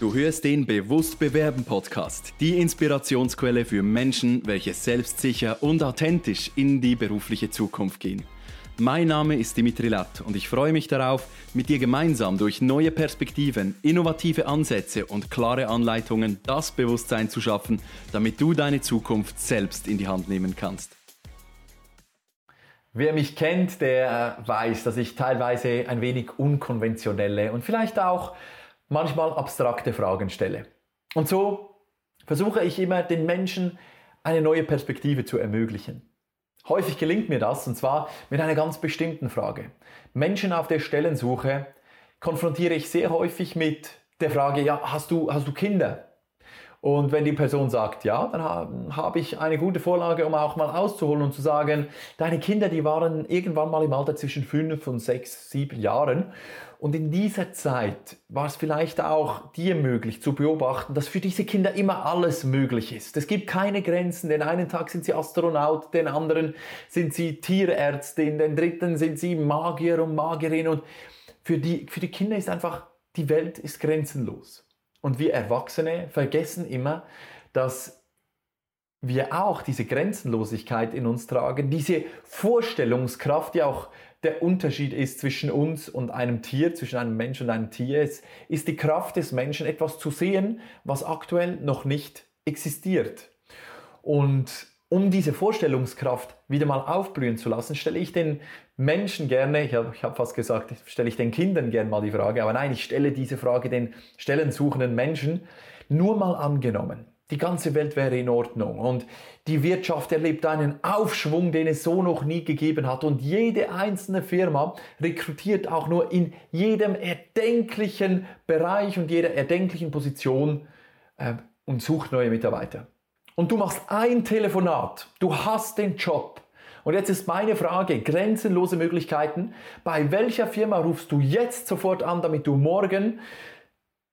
Du hörst den Bewusst Bewerben Podcast, die Inspirationsquelle für Menschen, welche selbstsicher und authentisch in die berufliche Zukunft gehen. Mein Name ist Dimitri Latt und ich freue mich darauf, mit dir gemeinsam durch neue Perspektiven, innovative Ansätze und klare Anleitungen das Bewusstsein zu schaffen, damit du deine Zukunft selbst in die Hand nehmen kannst. Wer mich kennt, der weiß, dass ich teilweise ein wenig unkonventionelle und vielleicht auch manchmal abstrakte Fragen stelle. Und so versuche ich immer den Menschen eine neue Perspektive zu ermöglichen. Häufig gelingt mir das und zwar mit einer ganz bestimmten Frage. Menschen auf der Stellensuche konfrontiere ich sehr häufig mit der Frage, ja, hast du, hast du Kinder? Und wenn die Person sagt ja, dann habe ich eine gute Vorlage, um auch mal auszuholen und zu sagen, deine Kinder, die waren irgendwann mal im Alter zwischen fünf und sechs, sieben Jahren. Und in dieser Zeit war es vielleicht auch dir möglich zu beobachten, dass für diese Kinder immer alles möglich ist. Es gibt keine Grenzen. Den einen Tag sind sie Astronaut, den anderen sind sie Tierärztin, den dritten sind sie Magier und Magierin. Und für die, für die Kinder ist einfach, die Welt ist grenzenlos. Und wir Erwachsene vergessen immer, dass wir auch diese Grenzenlosigkeit in uns tragen, diese Vorstellungskraft, die auch der Unterschied ist zwischen uns und einem Tier, zwischen einem Mensch und einem Tier. Es ist die Kraft des Menschen, etwas zu sehen, was aktuell noch nicht existiert. Und um diese Vorstellungskraft wieder mal aufblühen zu lassen, stelle ich den Menschen gerne, ich habe hab fast gesagt, stelle ich den Kindern gerne mal die Frage, aber nein, ich stelle diese Frage den stellensuchenden Menschen, nur mal angenommen. Die ganze Welt wäre in Ordnung und die Wirtschaft erlebt einen Aufschwung, den es so noch nie gegeben hat und jede einzelne Firma rekrutiert auch nur in jedem erdenklichen Bereich und jeder erdenklichen Position äh, und sucht neue Mitarbeiter und du machst ein Telefonat, du hast den Job. Und jetzt ist meine Frage, grenzenlose Möglichkeiten. Bei welcher Firma rufst du jetzt sofort an, damit du morgen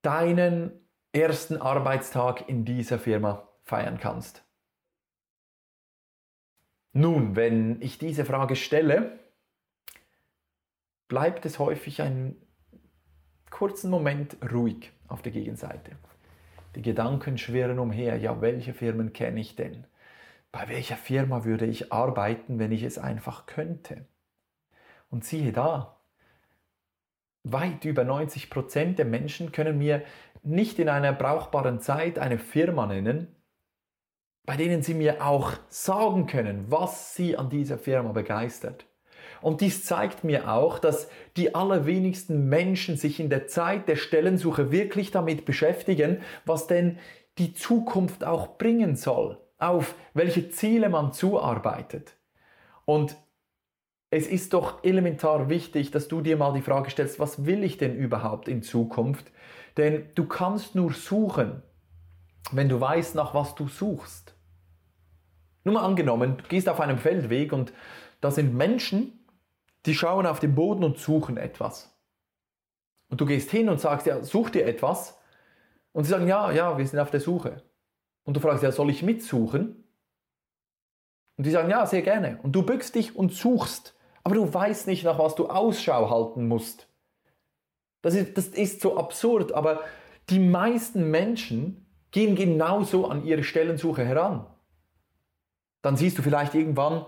deinen ersten Arbeitstag in dieser Firma feiern kannst? Nun, wenn ich diese Frage stelle, bleibt es häufig einen kurzen Moment ruhig auf der Gegenseite. Die Gedanken schwirren umher. Ja, welche Firmen kenne ich denn? Bei welcher Firma würde ich arbeiten, wenn ich es einfach könnte? Und siehe da, weit über 90 Prozent der Menschen können mir nicht in einer brauchbaren Zeit eine Firma nennen, bei denen sie mir auch sagen können, was sie an dieser Firma begeistert. Und dies zeigt mir auch, dass die allerwenigsten Menschen sich in der Zeit der Stellensuche wirklich damit beschäftigen, was denn die Zukunft auch bringen soll, auf welche Ziele man zuarbeitet. Und es ist doch elementar wichtig, dass du dir mal die Frage stellst, was will ich denn überhaupt in Zukunft? Denn du kannst nur suchen, wenn du weißt, nach was du suchst. Nur mal angenommen, du gehst auf einem Feldweg und da sind Menschen, die schauen auf den Boden und suchen etwas. Und du gehst hin und sagst, ja, such dir etwas. Und sie sagen, ja, ja, wir sind auf der Suche. Und du fragst, ja, soll ich mitsuchen? Und die sagen, ja, sehr gerne. Und du bückst dich und suchst, aber du weißt nicht, nach was du Ausschau halten musst. Das ist, das ist so absurd, aber die meisten Menschen gehen genauso an ihre Stellensuche heran. Dann siehst du vielleicht irgendwann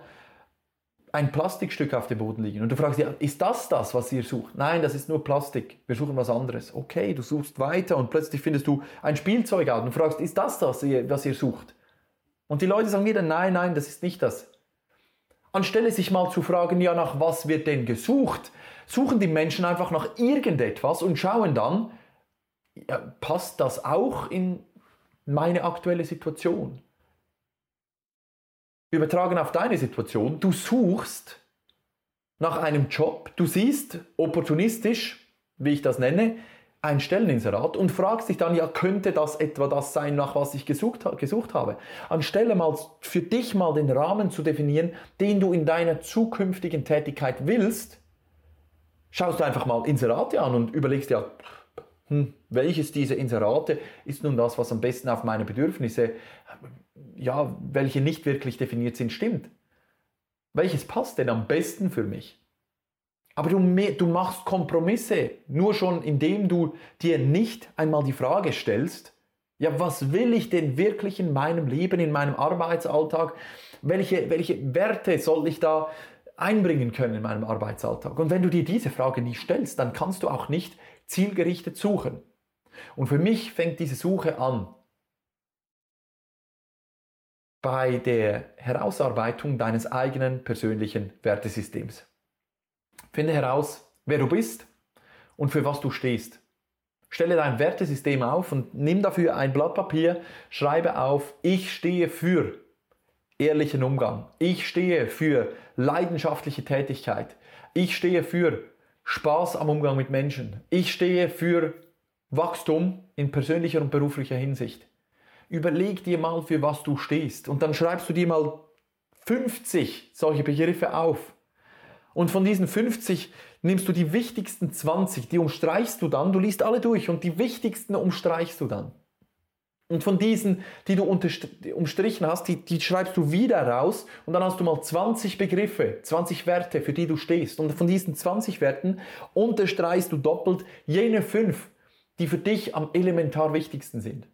ein Plastikstück auf dem Boden liegen und du fragst, ja, ist das das, was ihr sucht? Nein, das ist nur Plastik. Wir suchen was anderes. Okay, du suchst weiter und plötzlich findest du ein Spielzeug und fragst, ist das das, was ihr sucht? Und die Leute sagen wieder, nein, nein, das ist nicht das. Anstelle sich mal zu fragen, ja, nach was wird denn gesucht, suchen die Menschen einfach nach irgendetwas und schauen dann, ja, passt das auch in meine aktuelle Situation? Übertragen auf deine Situation, du suchst nach einem Job, du siehst opportunistisch, wie ich das nenne, ein Stelleninserat und fragst dich dann, ja, könnte das etwa das sein, nach was ich gesucht, gesucht habe? Anstelle mal für dich mal den Rahmen zu definieren, den du in deiner zukünftigen Tätigkeit willst, schaust du einfach mal Inserate an und überlegst ja, hm, welches dieser Inserate ist nun das, was am besten auf meine Bedürfnisse ja, welche nicht wirklich definiert sind, stimmt. Welches passt denn am besten für mich? Aber du, du machst Kompromisse, nur schon indem du dir nicht einmal die Frage stellst, ja, was will ich denn wirklich in meinem Leben, in meinem Arbeitsalltag? Welche, welche Werte soll ich da einbringen können in meinem Arbeitsalltag? Und wenn du dir diese Frage nicht stellst, dann kannst du auch nicht zielgerichtet suchen. Und für mich fängt diese Suche an bei der Herausarbeitung deines eigenen persönlichen Wertesystems. Finde heraus, wer du bist und für was du stehst. Stelle dein Wertesystem auf und nimm dafür ein Blatt Papier, schreibe auf, ich stehe für ehrlichen Umgang. Ich stehe für leidenschaftliche Tätigkeit. Ich stehe für Spaß am Umgang mit Menschen. Ich stehe für Wachstum in persönlicher und beruflicher Hinsicht. Überleg dir mal, für was du stehst. Und dann schreibst du dir mal 50 solche Begriffe auf. Und von diesen 50 nimmst du die wichtigsten 20, die umstreichst du dann, du liest alle durch und die wichtigsten umstreichst du dann. Und von diesen, die du umstrichen hast, die, die schreibst du wieder raus und dann hast du mal 20 Begriffe, 20 Werte, für die du stehst. Und von diesen 20 Werten unterstreichst du doppelt jene fünf, die für dich am elementar wichtigsten sind.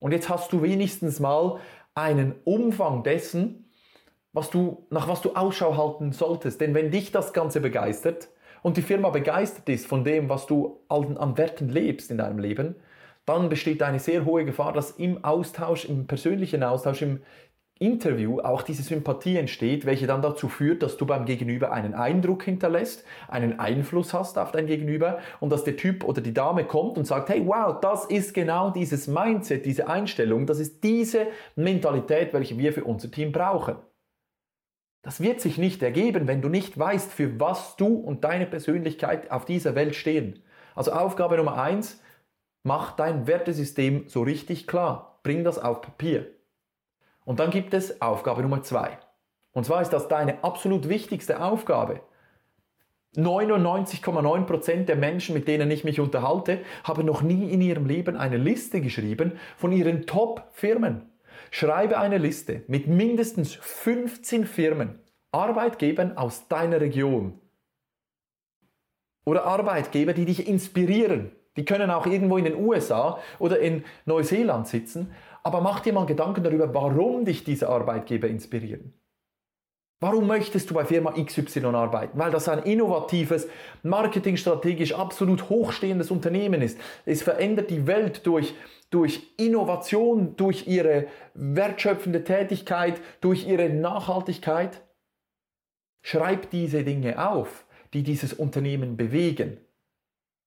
Und jetzt hast du wenigstens mal einen Umfang dessen, was du, nach was du Ausschau halten solltest. Denn wenn dich das Ganze begeistert und die Firma begeistert ist von dem, was du an, Werten lebst in deinem Leben, dann besteht eine sehr hohe Gefahr, dass im Austausch, im persönlichen Austausch, im Interview auch diese Sympathie entsteht, welche dann dazu führt, dass du beim Gegenüber einen Eindruck hinterlässt, einen Einfluss hast auf dein Gegenüber und dass der Typ oder die Dame kommt und sagt, hey, wow, das ist genau dieses Mindset, diese Einstellung, das ist diese Mentalität, welche wir für unser Team brauchen. Das wird sich nicht ergeben, wenn du nicht weißt, für was du und deine Persönlichkeit auf dieser Welt stehen. Also Aufgabe Nummer eins, mach dein Wertesystem so richtig klar. Bring das auf Papier. Und dann gibt es Aufgabe Nummer zwei. Und zwar ist das deine absolut wichtigste Aufgabe. 99,9% der Menschen, mit denen ich mich unterhalte, haben noch nie in ihrem Leben eine Liste geschrieben von ihren Top-Firmen. Schreibe eine Liste mit mindestens 15 Firmen, Arbeitgebern aus deiner Region oder Arbeitgeber, die dich inspirieren. Die können auch irgendwo in den USA oder in Neuseeland sitzen, aber mach dir mal Gedanken darüber, warum dich diese Arbeitgeber inspirieren. Warum möchtest du bei Firma XY arbeiten? Weil das ein innovatives, marketingstrategisch absolut hochstehendes Unternehmen ist. Es verändert die Welt durch durch Innovation, durch ihre wertschöpfende Tätigkeit, durch ihre Nachhaltigkeit. Schreib diese Dinge auf, die dieses Unternehmen bewegen.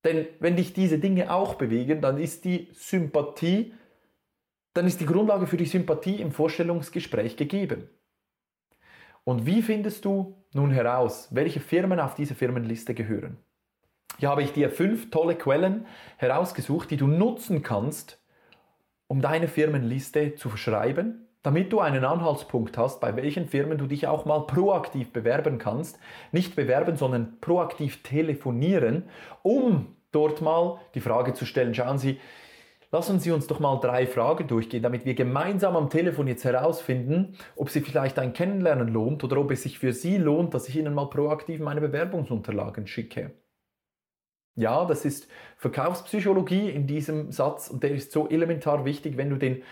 Denn wenn dich diese Dinge auch bewegen, dann ist die Sympathie, dann ist die Grundlage für die Sympathie im Vorstellungsgespräch gegeben. Und wie findest du nun heraus, welche Firmen auf diese Firmenliste gehören? Hier habe ich dir fünf tolle Quellen herausgesucht, die du nutzen kannst, um deine Firmenliste zu verschreiben, damit du einen Anhaltspunkt hast, bei welchen Firmen du dich auch mal proaktiv bewerben kannst. Nicht bewerben, sondern proaktiv telefonieren, um dort mal die Frage zu stellen, schauen Sie, lassen Sie uns doch mal drei Fragen durchgehen, damit wir gemeinsam am Telefon jetzt herausfinden, ob Sie vielleicht ein Kennenlernen lohnt oder ob es sich für Sie lohnt, dass ich Ihnen mal proaktiv meine Bewerbungsunterlagen schicke. Ja, das ist Verkaufspsychologie in diesem Satz und der ist so elementar wichtig, wenn du den,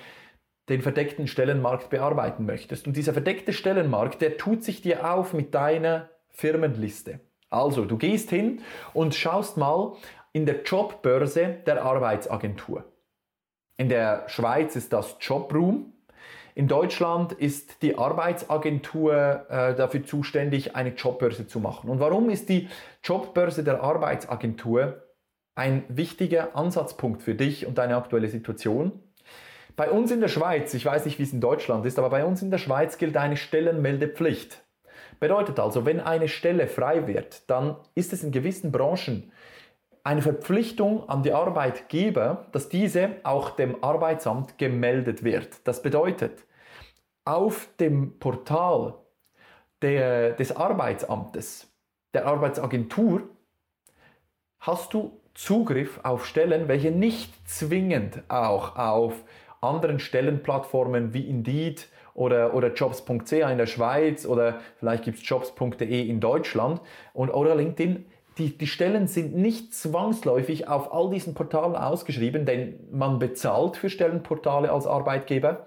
den verdeckten Stellenmarkt bearbeiten möchtest. Und dieser verdeckte Stellenmarkt, der tut sich dir auf mit deiner Firmenliste. Also, du gehst hin und schaust mal in der Jobbörse der Arbeitsagentur. In der Schweiz ist das Jobroom. In Deutschland ist die Arbeitsagentur äh, dafür zuständig, eine Jobbörse zu machen. Und warum ist die Jobbörse der Arbeitsagentur ein wichtiger Ansatzpunkt für dich und deine aktuelle Situation? Bei uns in der Schweiz, ich weiß nicht, wie es in Deutschland ist, aber bei uns in der Schweiz gilt eine Stellenmeldepflicht. Bedeutet also, wenn eine Stelle frei wird, dann ist es in gewissen Branchen eine Verpflichtung an die Arbeitgeber, dass diese auch dem Arbeitsamt gemeldet wird. Das bedeutet, auf dem Portal der, des Arbeitsamtes, der Arbeitsagentur, hast du Zugriff auf Stellen, welche nicht zwingend auch auf anderen Stellenplattformen wie Indeed oder, oder jobs.ch in der Schweiz oder vielleicht gibt es jobs.de in Deutschland und, oder LinkedIn. Die, die Stellen sind nicht zwangsläufig auf all diesen Portalen ausgeschrieben, denn man bezahlt für Stellenportale als Arbeitgeber.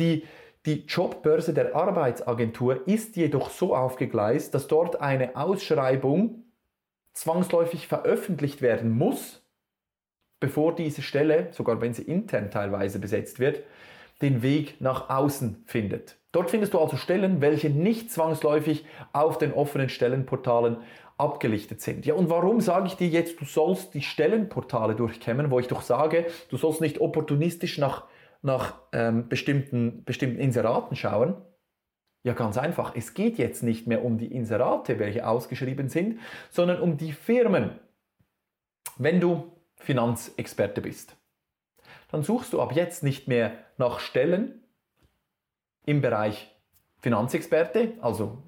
Die, die Jobbörse der Arbeitsagentur ist jedoch so aufgegleist, dass dort eine Ausschreibung zwangsläufig veröffentlicht werden muss, bevor diese Stelle, sogar wenn sie intern teilweise besetzt wird, den Weg nach außen findet. Dort findest du also Stellen, welche nicht zwangsläufig auf den offenen Stellenportalen abgelichtet sind. Ja, und warum sage ich dir jetzt, du sollst die Stellenportale durchkämmen, wo ich doch sage, du sollst nicht opportunistisch nach, nach ähm, bestimmten, bestimmten Inseraten schauen? Ja, ganz einfach. Es geht jetzt nicht mehr um die Inserate, welche ausgeschrieben sind, sondern um die Firmen. Wenn du Finanzexperte bist, dann suchst du ab jetzt nicht mehr nach Stellen im Bereich Finanzexperte, also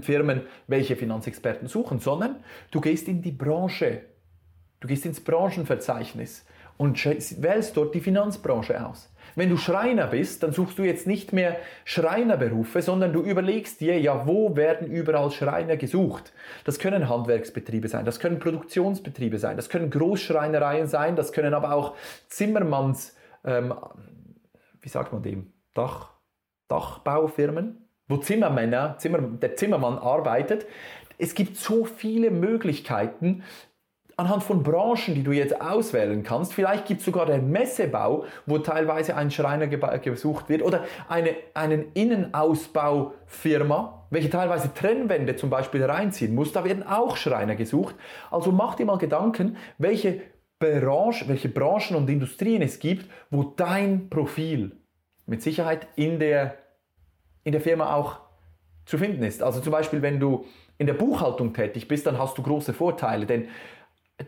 Firmen, welche Finanzexperten suchen, sondern du gehst in die Branche, du gehst ins Branchenverzeichnis und wählst dort die Finanzbranche aus. Wenn du Schreiner bist, dann suchst du jetzt nicht mehr Schreinerberufe, sondern du überlegst dir, ja, wo werden überall Schreiner gesucht? Das können Handwerksbetriebe sein, das können Produktionsbetriebe sein, das können Großschreinereien sein, das können aber auch Zimmermanns, ähm, wie sagt man dem, Dach, Dachbaufirmen, wo Zimmermänner, Zimmer, der Zimmermann arbeitet. Es gibt so viele Möglichkeiten, anhand von Branchen, die du jetzt auswählen kannst. Vielleicht gibt es sogar den Messebau, wo teilweise ein Schreiner gesucht wird oder eine einen Innenausbaufirma, welche teilweise Trennwände zum Beispiel reinziehen muss. Da werden auch Schreiner gesucht. Also mach dir mal Gedanken, welche Branche, welche Branchen und Industrien es gibt, wo dein Profil mit Sicherheit in der, in der Firma auch zu finden ist. Also zum Beispiel, wenn du in der Buchhaltung tätig bist, dann hast du große Vorteile, denn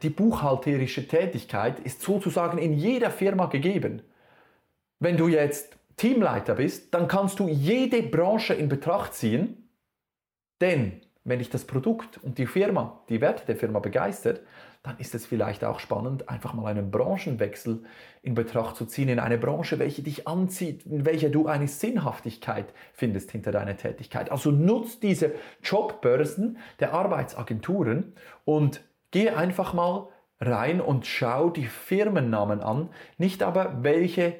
die buchhalterische Tätigkeit ist sozusagen in jeder Firma gegeben. Wenn du jetzt Teamleiter bist, dann kannst du jede Branche in Betracht ziehen, denn wenn dich das Produkt und die Firma, die Werte der Firma begeistert, dann ist es vielleicht auch spannend, einfach mal einen Branchenwechsel in Betracht zu ziehen, in eine Branche, welche dich anzieht, in welcher du eine Sinnhaftigkeit findest hinter deiner Tätigkeit. Also nutzt diese Jobbörsen der Arbeitsagenturen und Geh einfach mal rein und schau die Firmennamen an, nicht aber welche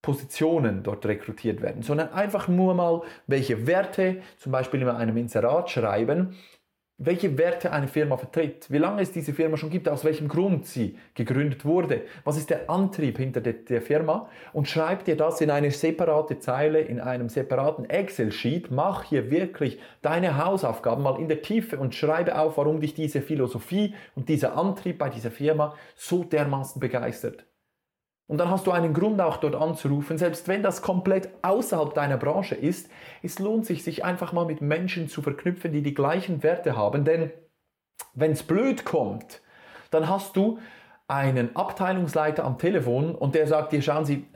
Positionen dort rekrutiert werden, sondern einfach nur mal, welche Werte, zum Beispiel in einem Inserat schreiben, welche Werte eine Firma vertritt, wie lange es diese Firma schon gibt, aus welchem Grund sie gegründet wurde, was ist der Antrieb hinter der, der Firma und schreib dir das in eine separate Zeile, in einem separaten Excel-Sheet, mach hier wirklich deine Hausaufgaben mal in der Tiefe und schreibe auf, warum dich diese Philosophie und dieser Antrieb bei dieser Firma so dermaßen begeistert. Und dann hast du einen Grund auch dort anzurufen, selbst wenn das komplett außerhalb deiner Branche ist. Es lohnt sich, sich einfach mal mit Menschen zu verknüpfen, die die gleichen Werte haben. Denn wenn es blöd kommt, dann hast du einen Abteilungsleiter am Telefon und der sagt dir, schauen Sie,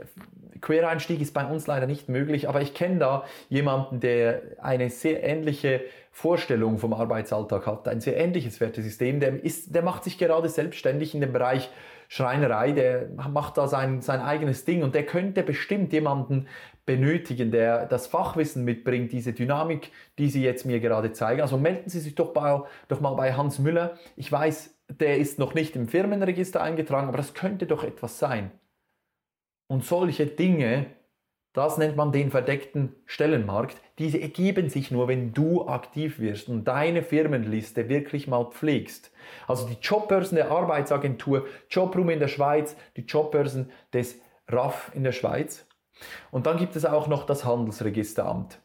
Quereinstieg ist bei uns leider nicht möglich, aber ich kenne da jemanden, der eine sehr ähnliche Vorstellung vom Arbeitsalltag hat, ein sehr ähnliches Wertesystem, der, ist, der macht sich gerade selbstständig in dem Bereich Schreinerei, der macht da sein, sein eigenes Ding und der könnte bestimmt jemanden benötigen, der das Fachwissen mitbringt, diese Dynamik, die Sie jetzt mir gerade zeigen. Also melden Sie sich doch, bei, doch mal bei Hans Müller. Ich weiß, der ist noch nicht im Firmenregister eingetragen, aber das könnte doch etwas sein. Und solche Dinge, das nennt man den verdeckten Stellenmarkt, diese ergeben sich nur, wenn du aktiv wirst und deine Firmenliste wirklich mal pflegst. Also die Jobbörsen der Arbeitsagentur, Jobroom in der Schweiz, die Jobbörsen des RAF in der Schweiz. Und dann gibt es auch noch das Handelsregisteramt.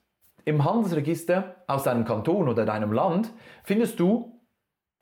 Im Handelsregister aus deinem Kanton oder deinem Land findest du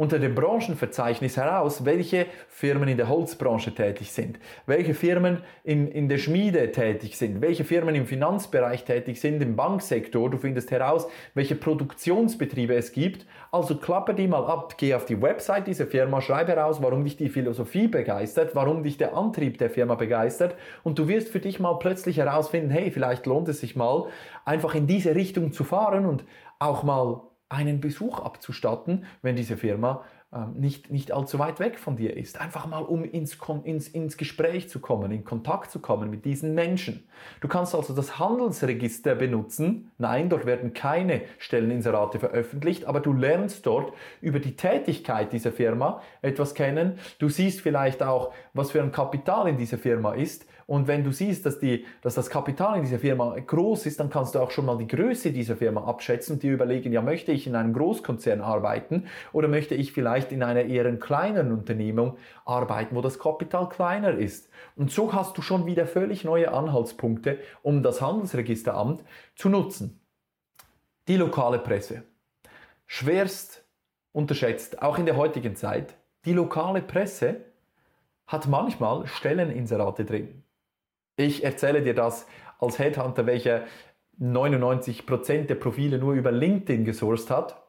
unter dem Branchenverzeichnis heraus, welche Firmen in der Holzbranche tätig sind, welche Firmen in, in der Schmiede tätig sind, welche Firmen im Finanzbereich tätig sind, im Banksektor. Du findest heraus, welche Produktionsbetriebe es gibt. Also klappe die mal ab, geh auf die Website dieser Firma, schreibe heraus, warum dich die Philosophie begeistert, warum dich der Antrieb der Firma begeistert und du wirst für dich mal plötzlich herausfinden, hey, vielleicht lohnt es sich mal, einfach in diese Richtung zu fahren und auch mal einen Besuch abzustatten, wenn diese Firma ähm, nicht, nicht allzu weit weg von dir ist. Einfach mal, um ins, ins, ins Gespräch zu kommen, in Kontakt zu kommen mit diesen Menschen. Du kannst also das Handelsregister benutzen. Nein, dort werden keine Stelleninserate veröffentlicht, aber du lernst dort über die Tätigkeit dieser Firma etwas kennen. Du siehst vielleicht auch, was für ein Kapital in dieser Firma ist. Und wenn du siehst, dass, die, dass das Kapital in dieser Firma groß ist, dann kannst du auch schon mal die Größe dieser Firma abschätzen und dir überlegen, ja, möchte ich in einem Großkonzern arbeiten oder möchte ich vielleicht in einer eher kleinen Unternehmung arbeiten, wo das Kapital kleiner ist. Und so hast du schon wieder völlig neue Anhaltspunkte, um das Handelsregisteramt zu nutzen. Die lokale Presse. Schwerst unterschätzt, auch in der heutigen Zeit. Die lokale Presse hat manchmal Stelleninserate drin. Ich erzähle dir das als Headhunter, welcher 99% der Profile nur über LinkedIn gesourced hat.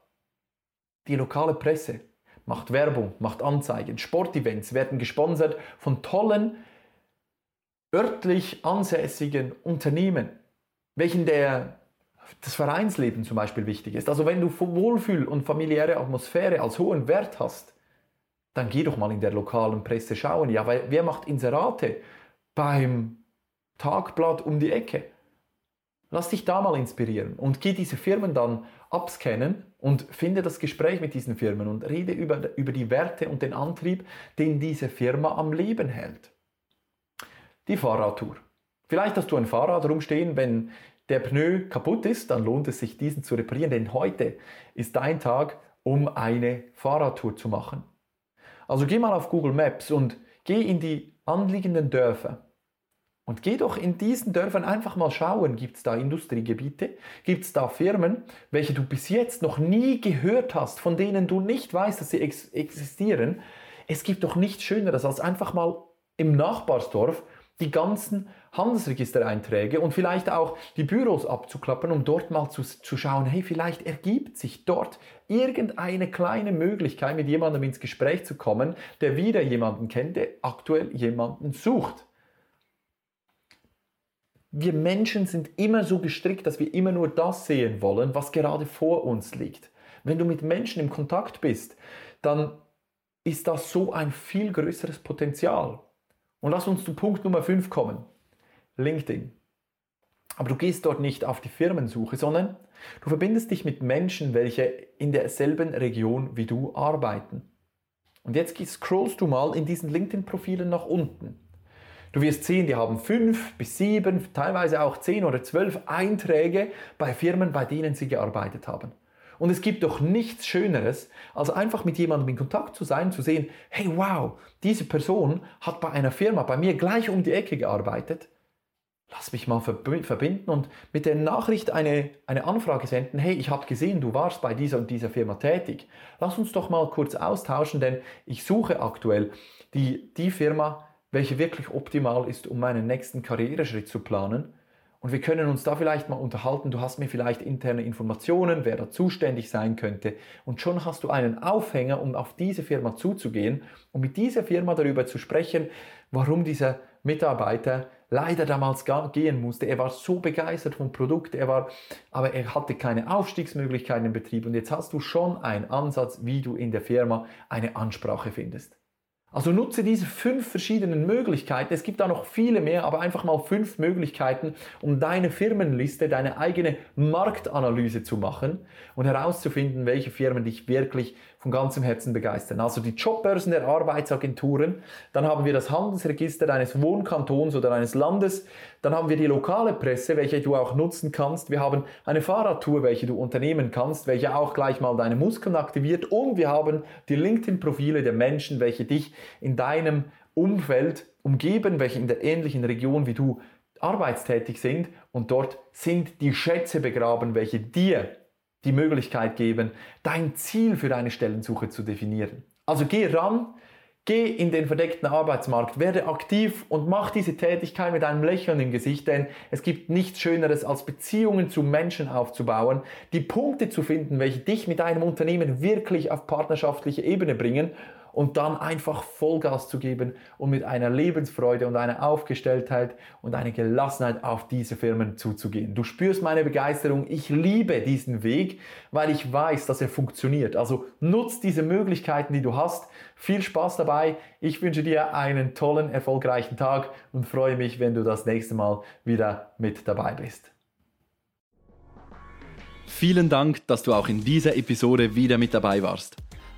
Die lokale Presse macht Werbung, macht Anzeigen, Sportevents werden gesponsert von tollen, örtlich ansässigen Unternehmen, welchen der, das Vereinsleben zum Beispiel wichtig ist. Also wenn du Wohlfühl und familiäre Atmosphäre als hohen Wert hast, dann geh doch mal in der lokalen Presse schauen. Ja, weil wer macht Inserate beim Tagblatt um die Ecke. Lass dich da mal inspirieren und geh diese Firmen dann abscannen und finde das Gespräch mit diesen Firmen und rede über, über die Werte und den Antrieb, den diese Firma am Leben hält. Die Fahrradtour. Vielleicht hast du ein Fahrrad rumstehen, wenn der Pneu kaputt ist, dann lohnt es sich, diesen zu reparieren, denn heute ist dein Tag, um eine Fahrradtour zu machen. Also geh mal auf Google Maps und geh in die anliegenden Dörfer und geh doch in diesen Dörfern einfach mal schauen, gibt es da Industriegebiete, gibt es da Firmen, welche du bis jetzt noch nie gehört hast, von denen du nicht weißt, dass sie ex existieren. Es gibt doch nichts Schöneres, als einfach mal im Nachbarsdorf die ganzen Handelsregistereinträge und vielleicht auch die Büros abzuklappen, um dort mal zu, zu schauen, hey, vielleicht ergibt sich dort irgendeine kleine Möglichkeit, mit jemandem ins Gespräch zu kommen, der wieder jemanden kennt, der aktuell jemanden sucht. Wir Menschen sind immer so gestrickt, dass wir immer nur das sehen wollen, was gerade vor uns liegt. Wenn du mit Menschen im Kontakt bist, dann ist das so ein viel größeres Potenzial. Und lass uns zu Punkt Nummer 5 kommen. LinkedIn. Aber du gehst dort nicht auf die Firmensuche, sondern du verbindest dich mit Menschen, welche in derselben Region wie du arbeiten. Und jetzt scrollst du mal in diesen LinkedIn-Profilen nach unten. Du wirst sehen, die haben fünf bis sieben, teilweise auch zehn oder zwölf Einträge bei Firmen, bei denen sie gearbeitet haben. Und es gibt doch nichts Schöneres, als einfach mit jemandem in Kontakt zu sein, zu sehen, hey wow, diese Person hat bei einer Firma bei mir gleich um die Ecke gearbeitet. Lass mich mal verbinden und mit der Nachricht eine, eine Anfrage senden, hey, ich habe gesehen, du warst bei dieser und dieser Firma tätig. Lass uns doch mal kurz austauschen, denn ich suche aktuell die, die Firma, welche wirklich optimal ist, um meinen nächsten Karriereschritt zu planen. Und wir können uns da vielleicht mal unterhalten. Du hast mir vielleicht interne Informationen, wer da zuständig sein könnte. Und schon hast du einen Aufhänger, um auf diese Firma zuzugehen und mit dieser Firma darüber zu sprechen, warum dieser Mitarbeiter leider damals gehen musste. Er war so begeistert vom Produkt, er war, aber er hatte keine Aufstiegsmöglichkeiten im Betrieb. Und jetzt hast du schon einen Ansatz, wie du in der Firma eine Ansprache findest. Also nutze diese fünf verschiedenen Möglichkeiten. Es gibt da noch viele mehr, aber einfach mal fünf Möglichkeiten, um deine Firmenliste, deine eigene Marktanalyse zu machen und herauszufinden, welche Firmen dich wirklich von ganzem Herzen begeistern. Also die Jobbörsen der Arbeitsagenturen, dann haben wir das Handelsregister deines Wohnkantons oder deines Landes, dann haben wir die lokale Presse, welche du auch nutzen kannst. Wir haben eine Fahrradtour, welche du unternehmen kannst, welche auch gleich mal deine Muskeln aktiviert und wir haben die LinkedIn-Profile der Menschen, welche dich in deinem Umfeld umgeben, welche in der ähnlichen Region wie du arbeitstätig sind und dort sind die Schätze begraben, welche dir die Möglichkeit geben, dein Ziel für deine Stellensuche zu definieren. Also geh ran, geh in den verdeckten Arbeitsmarkt, werde aktiv und mach diese Tätigkeit mit einem Lächeln im Gesicht, denn es gibt nichts Schöneres, als Beziehungen zu Menschen aufzubauen, die Punkte zu finden, welche dich mit deinem Unternehmen wirklich auf partnerschaftliche Ebene bringen und dann einfach Vollgas zu geben und mit einer Lebensfreude und einer Aufgestelltheit und einer Gelassenheit auf diese Firmen zuzugehen. Du spürst meine Begeisterung. Ich liebe diesen Weg, weil ich weiß, dass er funktioniert. Also nutz diese Möglichkeiten, die du hast. Viel Spaß dabei. Ich wünsche dir einen tollen, erfolgreichen Tag und freue mich, wenn du das nächste Mal wieder mit dabei bist. Vielen Dank, dass du auch in dieser Episode wieder mit dabei warst.